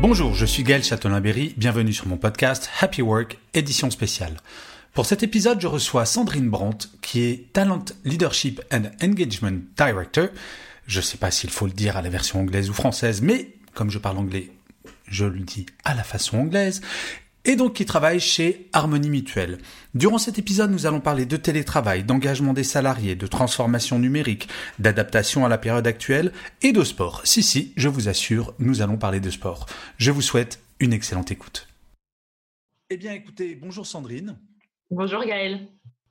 Bonjour, je suis Gaël Châtelain-Berry. Bienvenue sur mon podcast Happy Work, édition spéciale. Pour cet épisode, je reçois Sandrine Brandt, qui est Talent Leadership and Engagement Director. Je ne sais pas s'il faut le dire à la version anglaise ou française, mais comme je parle anglais, je le dis à la façon anglaise, et donc qui travaille chez Harmonie Mutuelle. Durant cet épisode, nous allons parler de télétravail, d'engagement des salariés, de transformation numérique, d'adaptation à la période actuelle et de sport. Si, si, je vous assure, nous allons parler de sport. Je vous souhaite une excellente écoute. Eh bien, écoutez, bonjour Sandrine. Bonjour Gaël.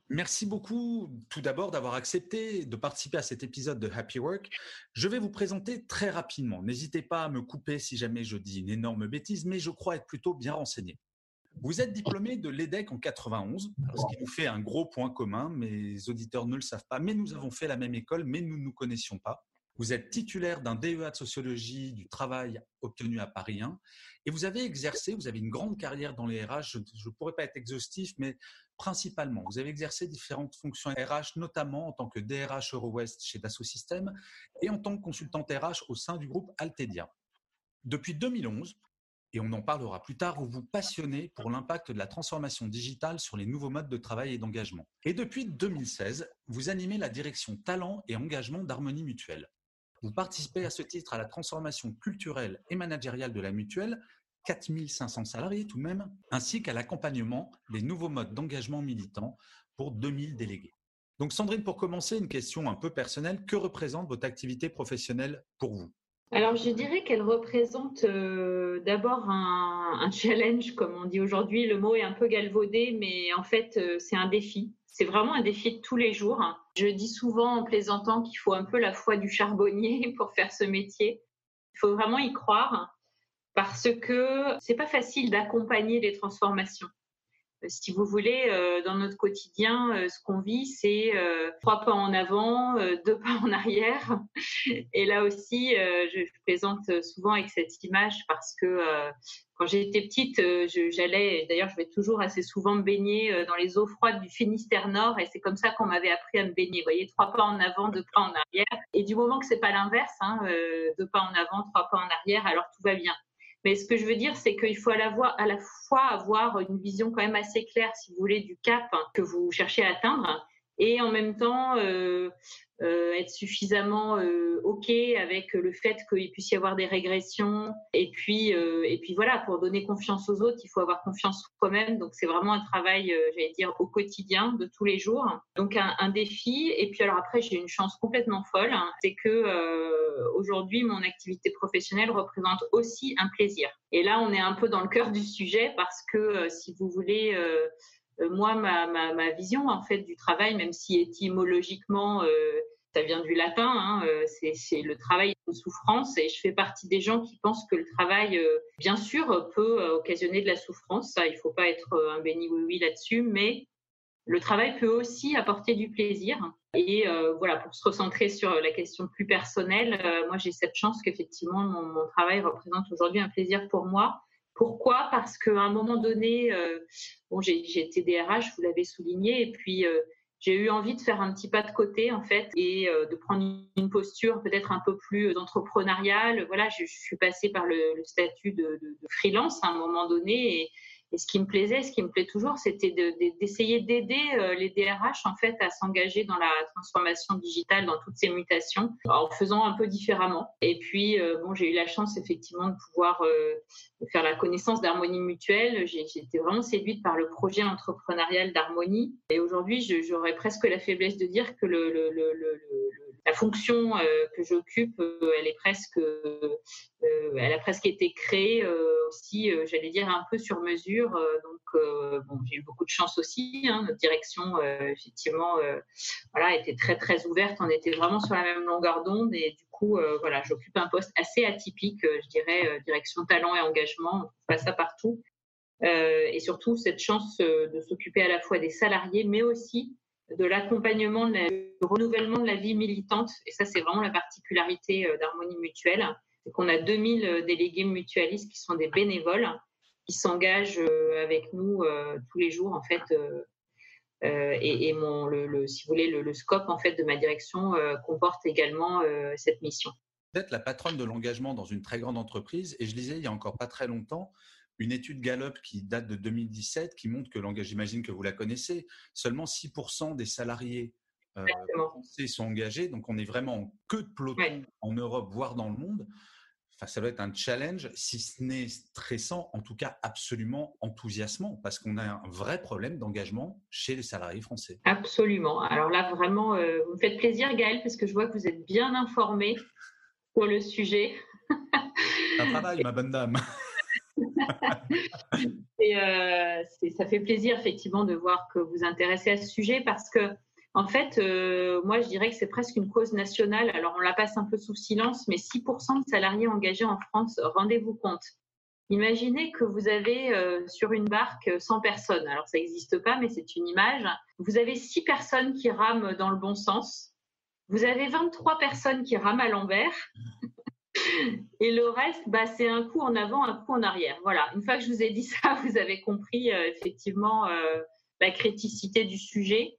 Merci beaucoup tout d'abord d'avoir accepté de participer à cet épisode de Happy Work. Je vais vous présenter très rapidement. N'hésitez pas à me couper si jamais je dis une énorme bêtise, mais je crois être plutôt bien renseigné. Vous êtes diplômé de l'EDEC en 91, ce qui nous fait un gros point commun. Mes auditeurs ne le savent pas, mais nous avons fait la même école, mais nous ne nous connaissions pas. Vous êtes titulaire d'un DEA de sociologie du travail obtenu à Paris 1 et vous avez exercé, vous avez une grande carrière dans les RH, je ne pourrais pas être exhaustif, mais principalement, vous avez exercé différentes fonctions RH, notamment en tant que DRH Eurowest chez Dassault Systèmes et en tant que consultante RH au sein du groupe Altedia. Depuis 2011, et on en parlera plus tard, vous vous passionnez pour l'impact de la transformation digitale sur les nouveaux modes de travail et d'engagement. Et depuis 2016, vous animez la direction talent et engagement d'Harmonie Mutuelle. Vous participez à ce titre à la transformation culturelle et managériale de la mutuelle, 4500 salariés tout de même, ainsi qu'à l'accompagnement des nouveaux modes d'engagement militant pour 2000 délégués. Donc Sandrine, pour commencer, une question un peu personnelle. Que représente votre activité professionnelle pour vous? Alors je dirais qu'elle représente euh, d'abord un, challenge, comme on dit aujourd'hui. Le mot est un peu galvaudé, mais en fait euh, c'est un défi. C'est vraiment un défi de tous les jours. Je dis souvent en plaisantant qu'il faut un peu la foi du charbonnier pour faire ce métier. Il faut vraiment y croire parce que c'est pas facile d'accompagner les transformations. Euh, si vous voulez, euh, dans notre quotidien, euh, ce qu'on vit, c'est trois pas en avant, deux pas en arrière. Et là aussi, je présente souvent avec cette image parce que quand j'étais petite, j'allais, d'ailleurs, je vais toujours assez souvent me baigner dans les eaux froides du Finistère Nord, et c'est comme ça qu'on m'avait appris à me baigner. Vous voyez, trois pas en avant, deux pas en arrière. Et du moment que c'est pas l'inverse, hein, deux pas en avant, trois pas en arrière, alors tout va bien. Mais ce que je veux dire, c'est qu'il faut à la, fois, avoir une vision quand même assez claire, si vous voulez, du cap que vous cherchez à atteindre, et en même temps euh, euh, être suffisamment euh, ok avec le fait qu'il puisse y avoir des régressions. Et puis et puis voilà pour donner confiance aux autres il faut avoir confiance soi-même. Donc c'est vraiment un travail j'allais dire au quotidien de tous les jours. Donc un, défi. Et puis alors après j'ai une chance complètement folle hein, c'est que aujourd'hui mon activité professionnelle représente aussi un plaisir. Et là on est un peu dans le cœur du sujet parce que si vous voulez moi, ma, ma, vision en fait du travail, même si étymologiquement euh, ça vient du latin, hein, euh, c'est le travail de souffrance, et je fais partie des gens qui pensent que le travail, euh, bien sûr, peut euh, occasionner de la souffrance. Ça, il faut pas être un béni oui oui là-dessus, mais le travail peut aussi apporter du plaisir. Et euh, voilà, pour se recentrer sur la question plus personnelle, euh, moi j'ai cette chance qu'effectivement mon, travail représente aujourd'hui un plaisir pour moi. Pourquoi? Parce qu'à un moment donné, euh, j'ai été DRH, vous l'avez souligné, et puis euh, j'ai eu envie de faire un petit pas de côté en fait et euh, de prendre une posture peut-être un peu plus entrepreneuriale. Voilà, je, suis passée par le, statut de, freelance à un moment donné et, ce qui me plaisait, ce qui me plaît toujours, c'était d'essayer de, d'aider euh, les DRH en fait à s'engager dans la transformation digitale, dans toutes ces mutations, en faisant un peu différemment. Et puis euh, bon, j'ai eu la chance effectivement de pouvoir euh, faire la connaissance d'Harmonie Mutuelle. J'ai été vraiment séduite par le projet entrepreneurial d'Harmonie. Et aujourd'hui, j'aurais presque la faiblesse de dire que la fonction que j'occupe, elle est presque, elle a presque été créée aussi, j'allais dire un peu sur mesure. Donc, bon, j'ai eu beaucoup de chance aussi. Hein, notre direction, effectivement, voilà, était très très ouverte. On était vraiment sur la même longueur d'onde et du coup, voilà, j'occupe un poste assez atypique, je dirais, direction talent et engagement. On pas ça partout. et surtout cette chance de s'occuper à la fois des salariés, mais aussi de l'accompagnement, du renouvellement de la vie militante. Et ça, c'est vraiment la particularité euh, d'Harmonie Mutuelle. C'est qu'on a 2000 euh, délégués mutualistes qui sont des bénévoles, qui s'engagent euh, avec nous tous les jours, en fait. et, mon, le, si vous voulez, le, scope en fait de ma direction comporte également cette mission. Vous êtes la patronne de l'engagement dans une très grande entreprise, et je lisais il y a encore pas très longtemps une étude Gallup qui date de 2017 qui montre que l'engagement, j'imagine que vous la connaissez, seulement 6% des salariés euh, français sont engagés. Donc, on est vraiment en queue de peloton en Europe, voire dans le monde. Enfin, ça doit être un challenge, si ce n'est stressant, en tout cas absolument enthousiasmant, parce qu'on a un vrai problème d'engagement chez les salariés français. Absolument. Alors là, vraiment, euh, vous me faites plaisir, Gaël, parce que je vois que vous êtes bien informé pour le sujet. Un travail, ma bonne dame. Euh, ça fait plaisir effectivement de voir que vous intéressez à ce sujet parce que en fait, euh, moi je dirais que c'est presque une cause nationale. Alors on la passe un peu sous silence, mais 6% de salariés engagés en France, rendez-vous compte. Imaginez que vous avez euh, sur une barque 100 personnes. Alors ça n'existe pas, mais c'est une image. Vous avez 6 personnes qui rament dans le bon sens. Vous avez 23 personnes qui rament à l'envers. Et le reste, bah, c'est un coup en avant, un coup en arrière. Voilà. Une fois que je vous ai dit ça, vous avez compris euh, effectivement euh, la criticité du sujet.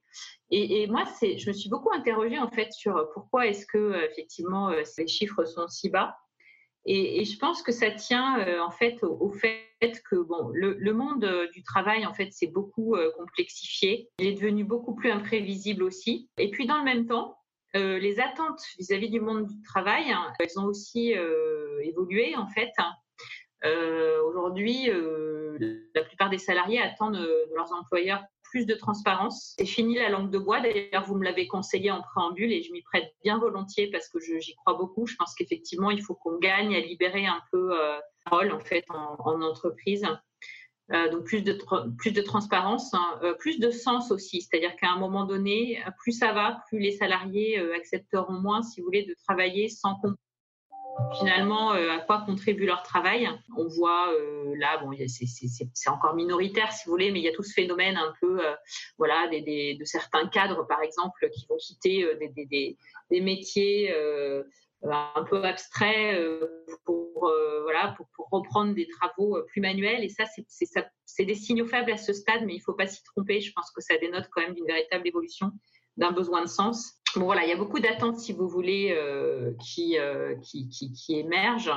Et, moi, je me suis beaucoup interrogée en fait sur pourquoi est-ce que euh, effectivement ces chiffres sont si bas. Et, je pense que ça tient en fait au, fait que bon, le, monde du travail en fait s'est beaucoup complexifié. Il est devenu beaucoup plus imprévisible aussi. Et puis dans le même temps, euh, les attentes vis-à-vis du monde du travail, hein, elles ont aussi euh, évolué en fait. Euh, aujourd'hui, la plupart des salariés attendent de leurs employeurs plus de transparence. C'est fini la langue de bois. D'ailleurs, vous me l'avez conseillé en préambule et je m'y prête bien volontiers parce que j'y crois beaucoup. Je pense qu'effectivement, il faut qu'on gagne à libérer un peu euh, rôle en fait en, en entreprise. Euh, donc plus de, plus de transparence, hein, euh, plus de sens aussi. C'est-à-dire qu'à un moment donné, plus ça va, plus les salariés accepteront moins, si vous voulez, de travailler sans comprendre finalement à quoi contribue leur travail? On voit là, bon, c'est encore minoritaire si vous voulez, mais il y a tout ce phénomène un peu, voilà, des, de certains cadres par exemple qui vont quitter des, métiers un peu abstrait euh, pour, euh, voilà, pour, reprendre des travaux euh, plus manuels. Et ça, c'est des signaux faibles à ce stade, mais il ne faut pas s'y tromper. Je pense que ça dénote quand même d'une véritable évolution, d'un besoin de sens. Bon, voilà, il y a beaucoup d'attentes, si vous voulez, euh, qui, euh, qui, qui, émergent.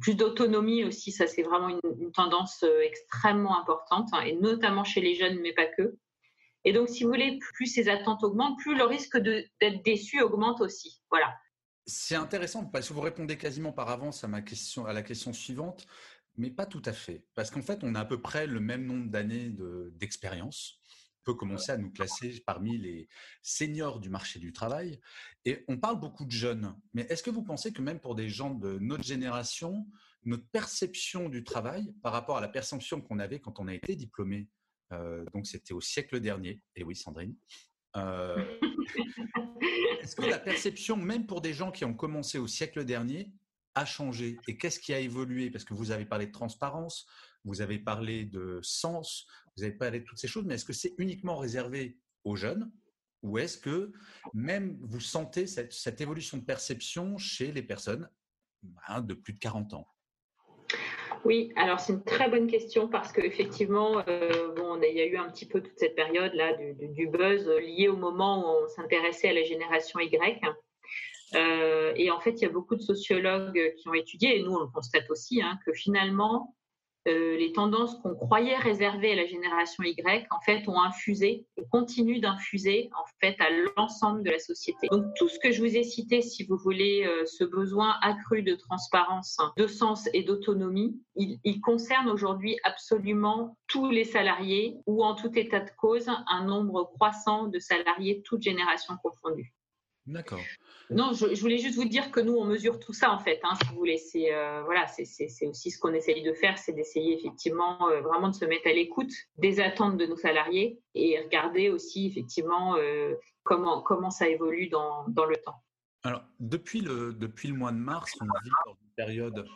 Plus d'autonomie aussi, ça c'est vraiment une, tendance extrêmement importante, hein, et notamment chez les jeunes, mais pas que. Et donc, si vous voulez, plus ces attentes augmentent, plus le risque d'être déçu augmente aussi. Voilà. C'est intéressant parce que vous répondez quasiment par avance à ma question, à la question suivante, mais pas tout à fait, parce qu'en fait, on a à peu près le même nombre d'années d'expérience. Peut commencer à nous classer parmi les seniors du marché du travail. Et on parle beaucoup de jeunes, mais est-ce que vous pensez que même pour des gens de notre génération, notre perception du travail par rapport à la perception qu'on avait quand on a été diplômé, euh, donc c'était au siècle dernier, et oui Sandrine, euh, est-ce que la perception, même pour des gens qui ont commencé au siècle dernier, a changé Et qu'est-ce qui a évolué? Parce que vous avez parlé de transparence, vous avez parlé de sens, vous avez parlé de toutes ces choses, mais est-ce que c'est uniquement réservé aux jeunes ou est-ce que même vous sentez cette, évolution de perception chez les personnes hein, de plus de 40 ans? Oui, alors c'est une très bonne question parce qu'effectivement, euh, bon, il y a eu un petit peu toute cette période-là du, buzz lié au moment où on s'intéressait à la génération Y. Euh, et en fait, il y a beaucoup de sociologues qui ont étudié, et nous on le constate aussi, hein, que finalement, euh, les tendances qu'on croyait réservées à la génération Y, en fait, ont infusé et continuent d'infuser en fait à l'ensemble de la société. Donc tout ce que je vous ai cité, si vous voulez, euh, ce besoin accru de transparence, de sens et d'autonomie, il, concerne aujourd'hui absolument tous les salariés ou en tout état de cause un nombre croissant de salariés, toutes générations confondues. D'accord. Non, je, voulais juste vous dire que nous, on mesure tout ça en fait. Hein, si vous voulez, c'est euh, voilà, c'est aussi ce qu'on essaye de faire, c'est d'essayer effectivement euh, vraiment de se mettre à l'écoute des attentes de nos salariés et regarder aussi effectivement euh, comment comment ça évolue dans, dans le temps. Alors depuis le depuis le mois de mars, on vit dans une période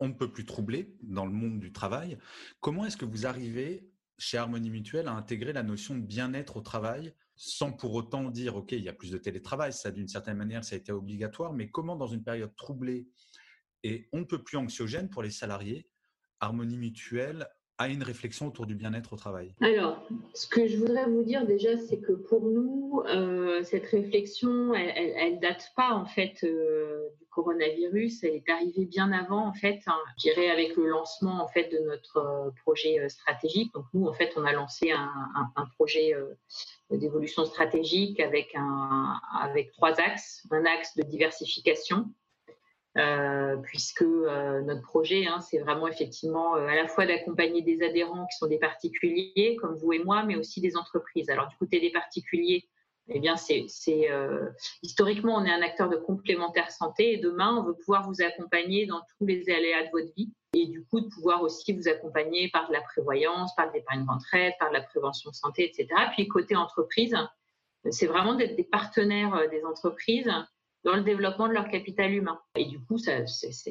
on ne peut plus troublée dans le monde du travail. Comment est-ce que vous arrivez chez Harmonie Mutuelle à intégrer la notion de bien-être au travail sans pour autant dire, OK, il y a plus de télétravail, ça d'une certaine manière, ça a été obligatoire, mais comment dans une période troublée et on ne peut plus anxiogène pour les salariés, Harmonie Mutuelle a une réflexion autour du bien-être au travail Alors, ce que je voudrais vous dire déjà, c'est que pour nous, euh, cette réflexion, elle, ne date pas en fait euh, du coronavirus. Elle est arrivée bien avant, en fait, hein, je dirais avec le lancement en fait de notre euh, projet stratégique. Donc nous, en fait, on a lancé un, un projet d'évolution stratégique avec un avec trois axes. Un axe de diversification euh, puisque euh, notre projet, hein, c'est vraiment effectivement euh, à la fois d'accompagner des adhérents qui sont des particuliers, comme vous et moi, mais aussi des entreprises. Alors du côté des particuliers, eh bien, c'est historiquement, on est un acteur de complémentaire santé et demain, on veut pouvoir vous accompagner dans tous les aléas de votre vie et du coup de pouvoir aussi vous accompagner par de la prévoyance, par de l'épargne retraite, par de la prévention santé, etc. Puis côté entreprise, c'est vraiment d'être des partenaires des entreprises dans le développement de leur capital humain. Et du coup, ça,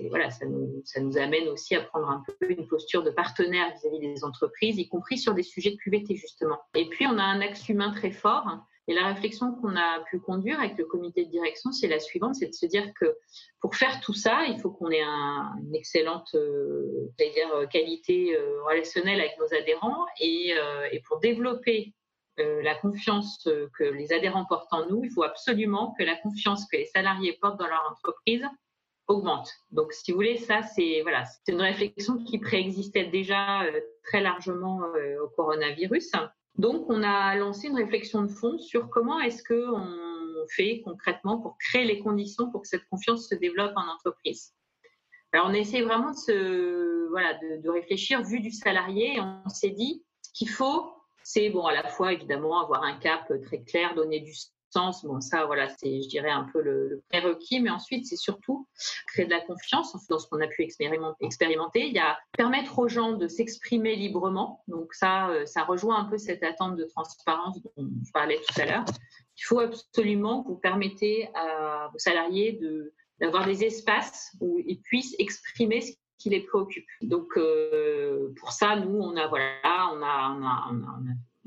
voilà, ça, nous, amène aussi à prendre un peu une posture de partenaire vis-à-vis des entreprises, y compris sur des sujets de QVT, justement. Et puis, on a un axe humain très fort. Et la réflexion qu'on a pu conduire avec le comité de direction, c'est la suivante, c'est de se dire que pour faire tout ça, il faut qu'on ait un, une excellente euh, dire, qualité euh, relationnelle avec nos adhérents. Et, euh, pour développer euh, la confiance euh, que les adhérents portent en nous, il faut absolument que la confiance que les salariés portent dans leur entreprise augmente. Donc, si vous voulez, ça, c'est voilà, une réflexion qui préexistait déjà euh, très largement au coronavirus. Donc, on a lancé une réflexion de fond sur comment est-ce que on fait concrètement pour créer les conditions pour que cette confiance se développe en entreprise. Alors, on a essayé vraiment de, voilà, de, de réfléchir vu du salarié et on s'est dit qu'il faut c'est bon à la fois évidemment avoir un cap très clair, donner du sens. Bon, ça, voilà, c'est, je dirais, un peu le, prérequis, mais ensuite, c'est surtout créer de la confiance dans ce qu'on a pu expérimenter. Il y a permettre aux gens de s'exprimer librement. Donc ça, euh, ça rejoint un peu cette attente de transparence dont je parlais tout à l'heure. Il faut absolument que vous permettez à vos salariés de, d'avoir des espaces où ils puissent exprimer ce qui les préoccupe. Donc, euh, pour ça, nous, on a, voilà, on a, on a,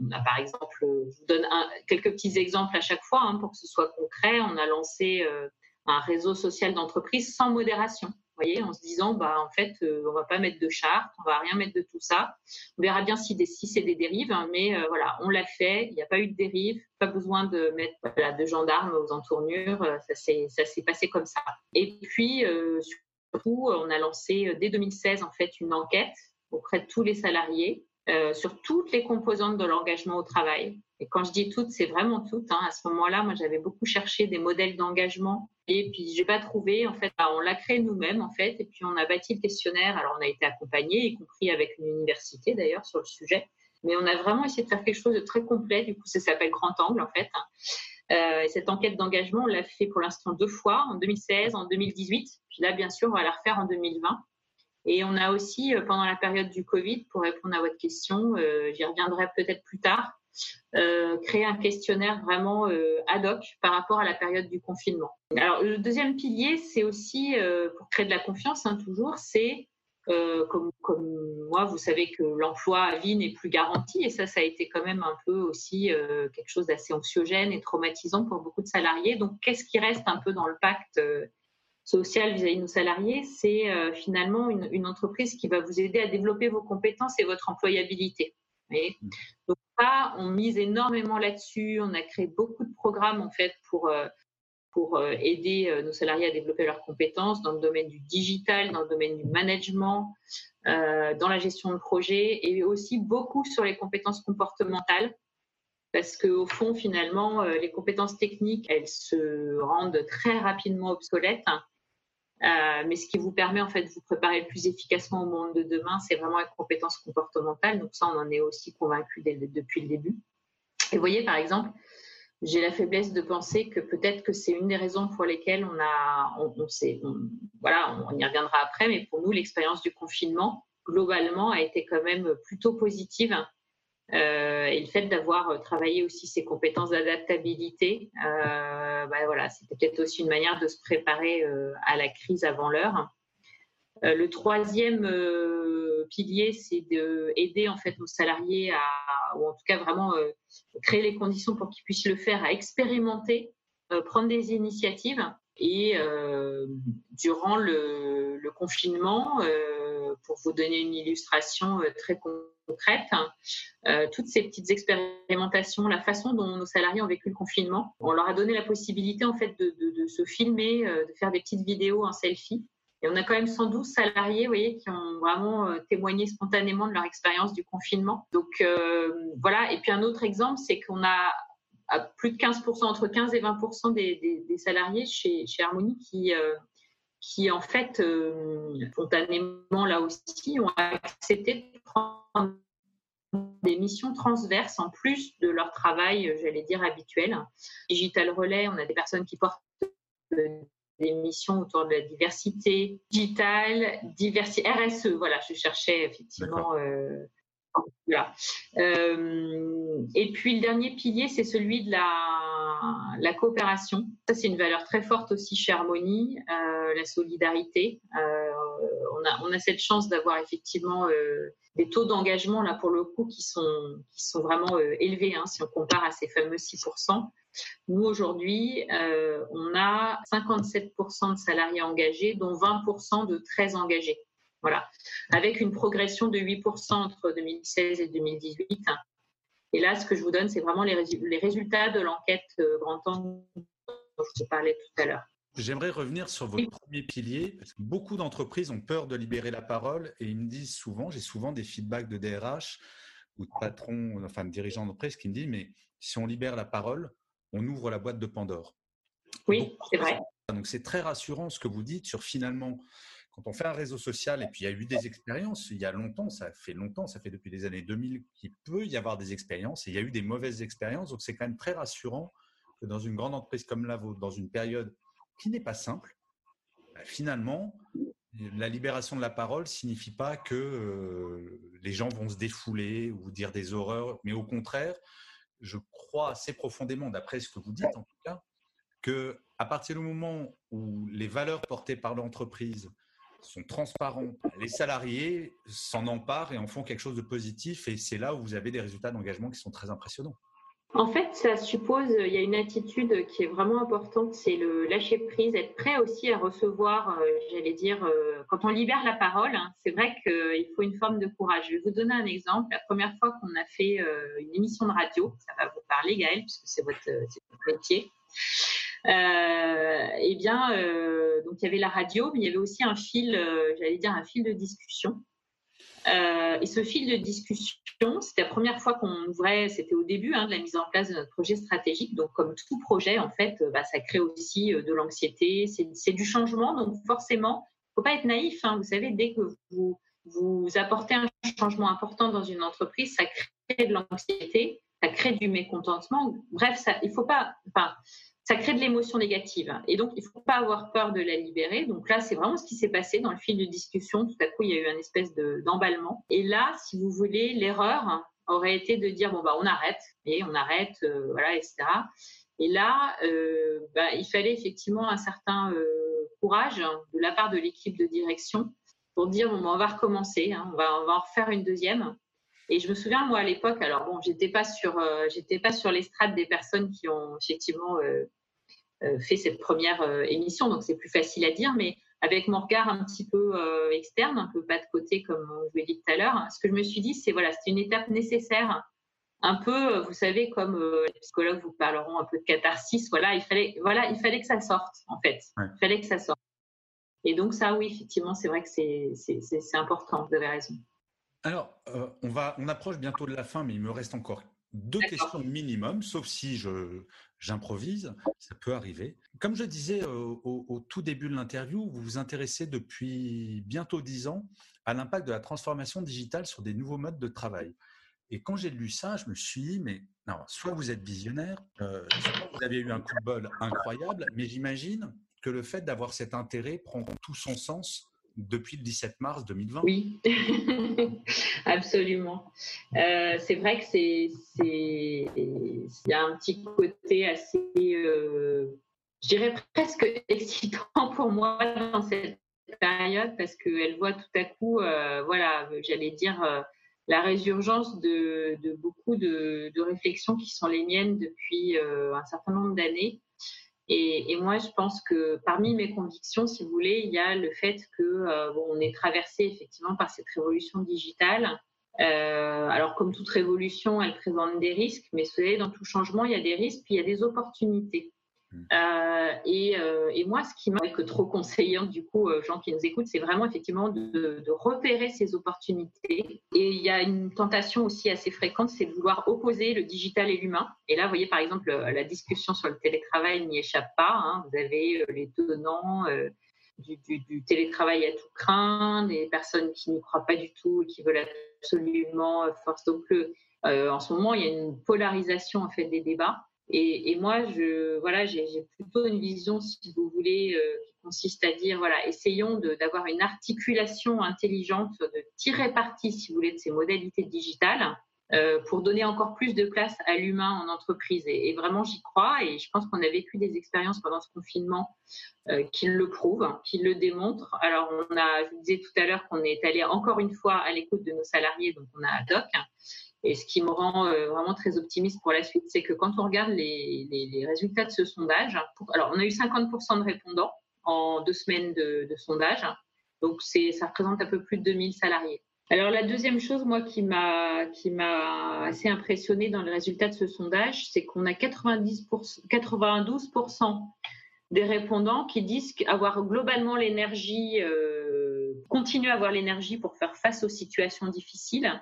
on a, par exemple, je vous donne quelques petits exemples à chaque fois hein, pour que ce soit concret. On a lancé euh, un réseau social d'entreprise sans modération. Vous voyez, en se disant, bah, en fait, euh, on va pas mettre de charte, on va rien mettre de tout ça. On verra bien si, c'est des dérives, hein, mais voilà, on l'a fait. Il n'y a pas eu de dérive, pas besoin de mettre voilà, de gendarmes aux entournures. ça s'est passé comme ça. Et puis, on a lancé euh, dès 2016 en fait une enquête auprès de tous les salariés euh, sur toutes les composantes de l'engagement au travail. Et quand je dis toutes, c'est vraiment toutes. Hein. À ce moment-là, moi, j'avais beaucoup cherché des modèles d'engagement et puis j'ai pas trouvé. En fait, bah, on l'a créé nous-mêmes en fait, et puis on a bâti le questionnaire. Alors on a été accompagné, y compris avec une université d'ailleurs sur le sujet. Mais on a vraiment essayé de faire quelque chose de très complet. Du coup, ça s'appelle Grand Angle en fait. Hein. Euh, et cette enquête d'engagement, on l'a fait pour l'instant deux fois, en 2016, en 2018. Puis là, bien sûr, on va la refaire en 2020. Et on a aussi, euh, pendant la période du Covid, pour répondre à votre question, euh, j'y reviendrai peut-être plus tard, créé un questionnaire vraiment ad hoc par rapport à la période du confinement. Alors, le deuxième pilier, c'est aussi, pour créer de la confiance, hein, toujours, c'est euh, comme, comme, moi, vous savez que l'emploi à vie n'est plus garanti et ça, ça a été quand même un peu aussi euh, quelque chose d'assez anxiogène et traumatisant pour beaucoup de salariés. Donc, qu'est-ce qui reste un peu dans le pacte euh, social vis-à-vis de nos salariés? C'est finalement une, une, entreprise qui va vous aider à développer vos compétences et votre employabilité. Voyez? Donc, ça, on mise énormément là-dessus. On a créé beaucoup de programmes en fait pour pour euh, aider euh, nos salariés à développer leurs compétences dans le domaine du digital, dans le domaine du management, euh, dans la gestion de projet et aussi beaucoup sur les compétences comportementales. Parce qu'au fond, finalement, les compétences techniques, elles se rendent très rapidement obsolètes. mais ce qui vous permet en fait de vous préparer le plus efficacement au monde de demain, c'est vraiment les compétences comportementales. Donc ça, on en est aussi convaincu depuis le début. Et vous voyez, par exemple, j'ai la faiblesse de penser que peut-être que c'est une des raisons pour lesquelles on a, on, voilà, on y reviendra après, mais pour nous, l'expérience du confinement, globalement, a été quand même plutôt positive. Euh, et le fait d'avoir travaillé aussi ses compétences d'adaptabilité, euh, bah voilà, c'était peut-être aussi une manière de se préparer euh, à la crise avant l'heure. le troisième pilier, c'est d'aider en fait nos salariés à, ou en tout cas vraiment créer les conditions pour qu'ils puissent le faire, à expérimenter, prendre des initiatives. Et durant le, confinement, pour vous donner une illustration très concrète, hein, toutes ces petites expérimentations, la façon dont nos salariés ont vécu le confinement, on leur a donné la possibilité en fait de se filmer, de faire des petites vidéos en selfie on a quand même 112 salariés, vous voyez, qui ont vraiment euh, témoigné spontanément de leur expérience du confinement. Donc euh, voilà. Et puis un autre exemple, c'est qu'on a plus de 15%, entre 15 et 20% des, des, salariés chez, chez Harmonie qui, euh, qui en fait, spontanément là aussi, ont accepté de prendre des missions transverses en plus de leur travail, j'allais dire, habituel. Digital Relais, on a des personnes qui portent des missions autour de la diversité digitale, diversité RSE. Voilà, je cherchais effectivement. Euh, voilà. Euh, et puis le dernier pilier, c'est celui de la, la coopération. Ça, c'est une valeur très forte aussi chez Harmonie, euh, la solidarité. On, a, on a cette chance d'avoir effectivement des taux d'engagement, là pour le coup, qui sont, qui sont vraiment élevés, hein, si on compare à ces fameux 6%. Nous, aujourd'hui, euh, on a 57% de salariés engagés, dont 20% de très engagés. Voilà. Avec une progression de 8% entre 2016 et 2018. Et là, ce que je vous donne, c'est vraiment les, résultats de l'enquête euh, Grand Angle dont je vous parlais tout à l'heure. J'aimerais revenir sur votre premier pilier, beaucoup d'entreprises ont peur de libérer la parole et ils me disent souvent, j'ai souvent des feedbacks de DRH ou de patrons, enfin de dirigeants d'entreprise qui me disent, mais si on libère la parole, on ouvre la boîte de Pandore. Oui, c'est vrai. Donc c'est très rassurant ce que vous dites sur finalement, quand on fait un réseau social, et puis il y a eu des expériences, il y a longtemps, ça fait longtemps, ça fait depuis les années 2000 qu'il peut y avoir des expériences, et il y a eu des mauvaises expériences, donc c'est quand même très rassurant que dans une grande entreprise comme la vôtre, dans une période qui n'est pas simple, bah, finalement, la libération de la parole signifie pas que euh, les gens vont se défouler ou dire des horreurs, mais au contraire, je crois assez profondément, d'après ce que vous dites en tout cas, que à partir du moment où les valeurs portées par l'entreprise sont transparentes, les salariés s'en emparent et en font quelque chose de positif, et c'est là où vous avez des résultats d'engagement qui sont très impressionnants. En fait, ça suppose, il y a une attitude qui est vraiment importante, c'est le lâcher prise, être prêt aussi à recevoir, euh, j'allais dire, euh, quand on libère la parole, hein, c'est vrai qu'il faut une forme de courage. Je vais vous donner un exemple. La première fois qu'on a fait euh, une émission de radio, ça va vous parler Gaël, puisque c'est votre, votre, métier. eh bien, donc il y avait la radio, mais il y avait aussi un fil, j'allais dire un fil de discussion. Euh, et ce fil de discussion, c'était la première fois qu'on ouvrait, c'était au début hein, de la mise en place de notre projet stratégique. Donc, comme tout projet, en fait, bah, ça crée aussi euh, de l'anxiété, c'est du changement. Donc, forcément, il ne faut pas être naïf. Hein. Vous savez, dès que vous, vous apportez un changement important dans une entreprise, ça crée de l'anxiété, ça crée du mécontentement. Bref, ça, il faut pas. Ça crée de l'émotion négative. Et donc, il ne faut pas avoir peur de la libérer. Donc là, c'est vraiment ce qui s'est passé dans le fil de discussion. Tout à coup, il y a eu une espèce d'emballement. et là, si vous voulez, l'erreur aurait été de dire, bon, bah, on arrête, et on arrête, euh, voilà, etc. Et là, euh, bah, il fallait effectivement un certain euh, courage de la part de l'équipe de direction pour dire, bon, bah, on va recommencer, hein, on, va, on va en refaire une deuxième. Et je me souviens, moi, à l'époque, alors bon, j'étais pas sur, euh, j'étais pas sur l'estrade des personnes qui ont effectivement euh, euh, fait cette première émission, donc c'est plus facile à dire, mais avec mon regard un petit peu externe, un peu pas de côté, comme je l'ai dit tout à l'heure, ce que je me suis dit, c'est voilà, c'était une étape nécessaire, un peu, vous savez, comme les psychologues vous parleront un peu de catharsis, voilà, il fallait, voilà, il fallait que ça sorte, en fait, il fallait que ça sorte. Et donc ça, oui, effectivement, c'est vrai que c'est important, vous avez raison. Alors, euh, on, va, on approche bientôt de la fin, mais il me reste encore deux questions minimum, sauf si j'improvise, ça peut arriver. Comme je disais euh, au, tout début de l'interview, vous vous intéressez depuis bientôt dix ans à l'impact de la transformation digitale sur des nouveaux modes de travail. Et quand j'ai lu ça, je me suis dit, mais non, soit vous êtes visionnaire, soit vous avez eu un coup de bol incroyable, mais j'imagine que le fait d'avoir cet intérêt prend tout son sens depuis le 17 mars 2020. Oui, absolument. Euh, c'est vrai que c'est, il y a un petit côté assez, euh, je dirais presque excitant pour moi dans cette période parce qu'elle voit tout à coup, euh, voilà, j'allais dire la résurgence de, beaucoup de, de, réflexions qui sont les miennes depuis un certain nombre d'années et, moi, je pense que parmi mes convictions, si vous voulez, il y a le fait que euh, bon, on est traversé effectivement par cette révolution digitale. Euh, alors, comme toute révolution, elle présente des risques, mais vous savez, dans tout changement, il y a des risques, puis il y a des opportunités. Mm. Euh, et, euh, et, moi, ce qui m'a que trop conseillant, du coup, euh, gens qui nous écoutent, c'est vraiment effectivement de, repérer ces opportunités. Et il y a une tentation aussi assez fréquente, c'est de vouloir opposer le digital et l'humain. Et là, vous voyez, par exemple, la discussion sur le télétravail n'y échappe pas. Hein. Vous avez les tenants du, du, du, télétravail à tout craint, des personnes qui n'y croient pas du tout et qui veulent absolument force. Donc, en ce moment, il y a une polarisation en fait des débats. Et, moi, je, voilà, j'ai plutôt une vision, si vous voulez, euh, qui consiste à dire, voilà, essayons d'avoir une articulation intelligente, de tirer parti, si vous voulez, de ces modalités digitales euh, pour donner encore plus de place à l'humain en entreprise. Et, vraiment, j'y crois. Et je pense qu'on a vécu des expériences pendant ce confinement euh, qui le prouvent, qui le démontrent. Alors, on a, je vous disais tout à l'heure qu'on est allé encore une fois à l'écoute de nos salariés, donc on a Doc. Et ce qui me rend euh, vraiment très optimiste pour la suite, c'est que quand on regarde les, résultats de ce sondage, alors on a eu 50% de répondants en deux semaines de, sondage, donc ça représente un peu plus de 2000 salariés. Alors la deuxième chose, moi, qui m'a assez impressionné dans les résultats de ce sondage, c'est qu'on a 90 92% des répondants qui disent avoir globalement l'énergie, euh, continuer à avoir l'énergie pour faire face aux situations difficiles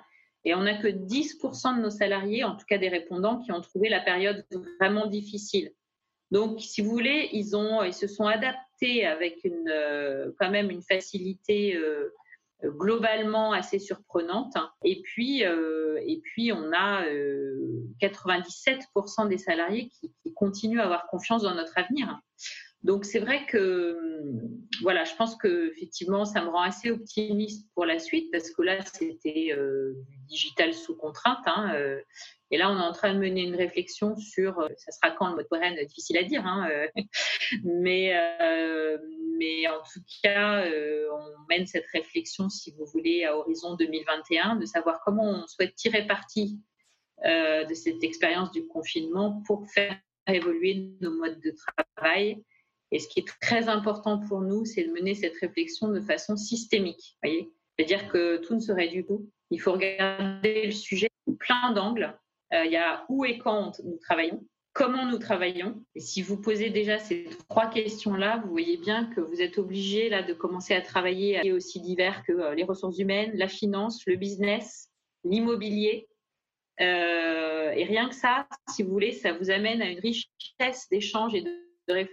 et on n'a que 10% de nos salariés, en tout cas des répondants, qui ont trouvé la période vraiment difficile. Donc, si vous voulez, ils, se sont adaptés avec euh, quand même une facilité euh, globalement assez surprenante. Et puis, euh, et puis on a 97% des salariés qui, continuent à avoir confiance dans notre avenir. Donc c'est vrai que voilà, je pense que effectivement ça me rend assez optimiste pour la suite parce que là c'était euh, du digital sous contrainte hein, euh, et là on est en train de mener une réflexion sur euh, ça sera quand le mode pérenne difficile à dire hein, mais mais en tout cas on mène cette réflexion si vous voulez à horizon 2021 de savoir comment on souhaite tirer parti de cette expérience du confinement pour faire évoluer nos modes de travail et ce qui est très important pour nous, c'est de mener cette réflexion de façon systémique. Voyez C'est-à-dire que tout ne se réduit pas. Il faut regarder le sujet plein d'angles. Euh, il y a où et quand nous travaillons, comment nous travaillons. Et si vous posez déjà ces trois questions-là, vous voyez bien que vous êtes obligé de commencer à travailler aussi divers que euh, les ressources humaines, la finance, le business, l'immobilier. Euh, et rien que ça, si vous voulez, ça vous amène à une richesse d'échanges et de euh,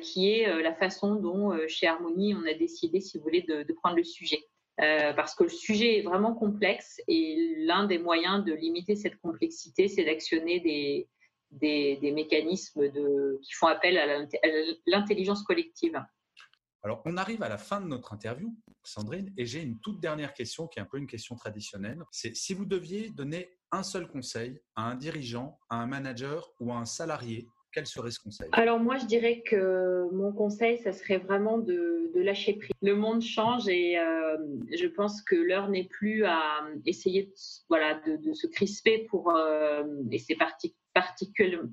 qui est euh, la façon dont euh, chez Harmonie on a décidé, si vous voulez, de, prendre le sujet. parce que le sujet est vraiment complexe et l'un des moyens de limiter cette complexité, c'est d'actionner des, mécanismes qui font appel à l'intelligence collective. Alors, on arrive à la fin de notre interview, Sandrine, et j'ai une toute dernière question qui est un peu une question traditionnelle. C'est si vous deviez donner un seul conseil à un dirigeant, à un manager ou à un salarié quel serait ce conseil? Alors moi, je dirais que mon conseil, ça serait vraiment de, lâcher prise. Le monde change et euh, je pense que l'heure n'est plus à essayer de, voilà, de, se crisper pour, euh, et c'est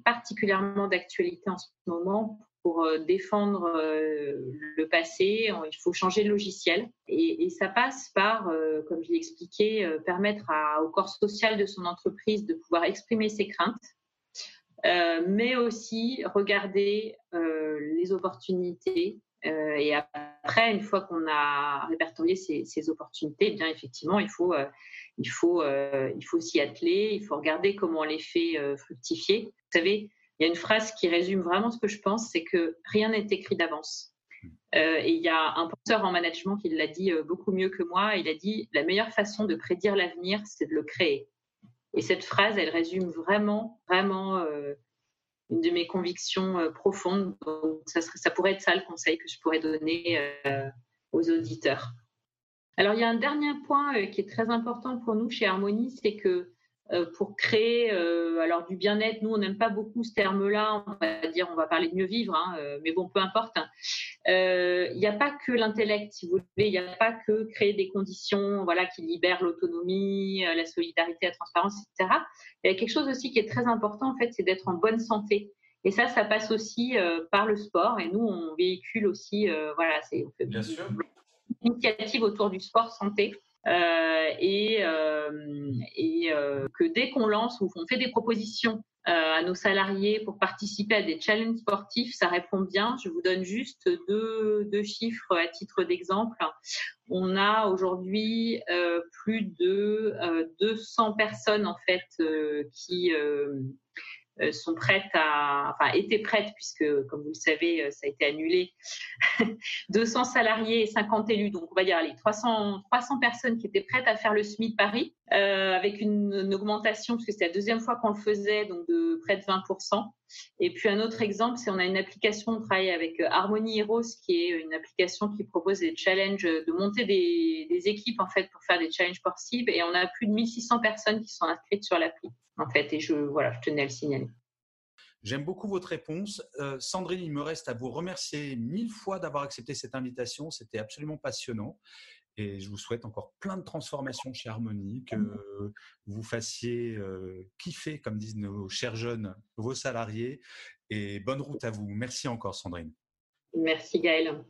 particulièrement d'actualité en ce moment, pour euh, défendre le passé, il faut changer de logiciel. Et, ça passe par, comme je l'ai expliqué, permettre au corps social de son entreprise de pouvoir exprimer ses craintes mais aussi regarder euh, les opportunités. Euh, et après, une fois qu'on a répertorié ces, ces, opportunités, eh bien effectivement, il faut, il faut, il faut s'y atteler. Il faut regarder comment on les fait fructifier. Vous savez, il y a une phrase qui résume vraiment ce que je pense, c'est que rien n'est écrit d'avance. et il y a un penseur en management qui l'a dit beaucoup mieux que moi. Il a dit la meilleure façon de prédire l'avenir, c'est de le créer. Et cette phrase, elle résume vraiment, vraiment une de mes convictions profondes. Donc, ça, pourrait être ça le conseil que je pourrais donner aux auditeurs. Alors, il y a un dernier point qui est très important pour nous chez Harmonie, c'est que euh, pour créer euh, alors du bien-être. Nous, on n'aime pas beaucoup ce terme-là. On va dire, on va parler de mieux vivre, hein, euh, mais bon, peu importe. Il n'y a pas que l'intellect, si vous voulez. Il n'y a pas que créer des conditions, voilà, qui libèrent l'autonomie, la solidarité, la transparence, etc. Il y a quelque chose aussi qui est très important, en fait, c'est d'être en bonne santé. Et ça, ça passe aussi par le sport. Et nous, on véhicule aussi, voilà, c'est Bien sûr. une initiative autour du sport santé. Euh, et, euh, et euh, que dès qu'on lance ou qu'on fait des propositions à nos salariés pour participer à des challenges sportifs, ça répond bien. Je vous donne juste deux, deux chiffres à titre d'exemple. On a aujourd'hui euh, plus de euh, 200 personnes en fait euh, qui sont prêtes à, enfin, étaient prêtes, puisque, comme vous le savez, euh, ça a été annulé, 200 salariés et 50 élus, donc on va dire allez, 300, 300 personnes qui étaient prêtes à faire le SMIC Paris, euh, avec une, augmentation, parce que c'était la deuxième fois qu'on le faisait, donc de près de 20%. Et puis un autre exemple, c'est on a une application, on travaille avec Harmony Heroes, qui est une application qui propose des challenges, de monter des, équipes en fait pour faire des challenges possibles, et on a plus de 1600 personnes qui sont inscrites sur l'appli en fait. Et je, voilà, je tenais à le signaler. J'aime beaucoup votre réponse. Euh, Sandrine, il me reste à vous remercier mille fois d'avoir accepté cette invitation. C'était absolument passionnant. Et je vous souhaite encore plein de transformations chez Harmonie, que vous fassiez euh, kiffer, comme disent nos chers jeunes, vos salariés. Et bonne route à vous. Merci encore, Sandrine. Merci, Gaël.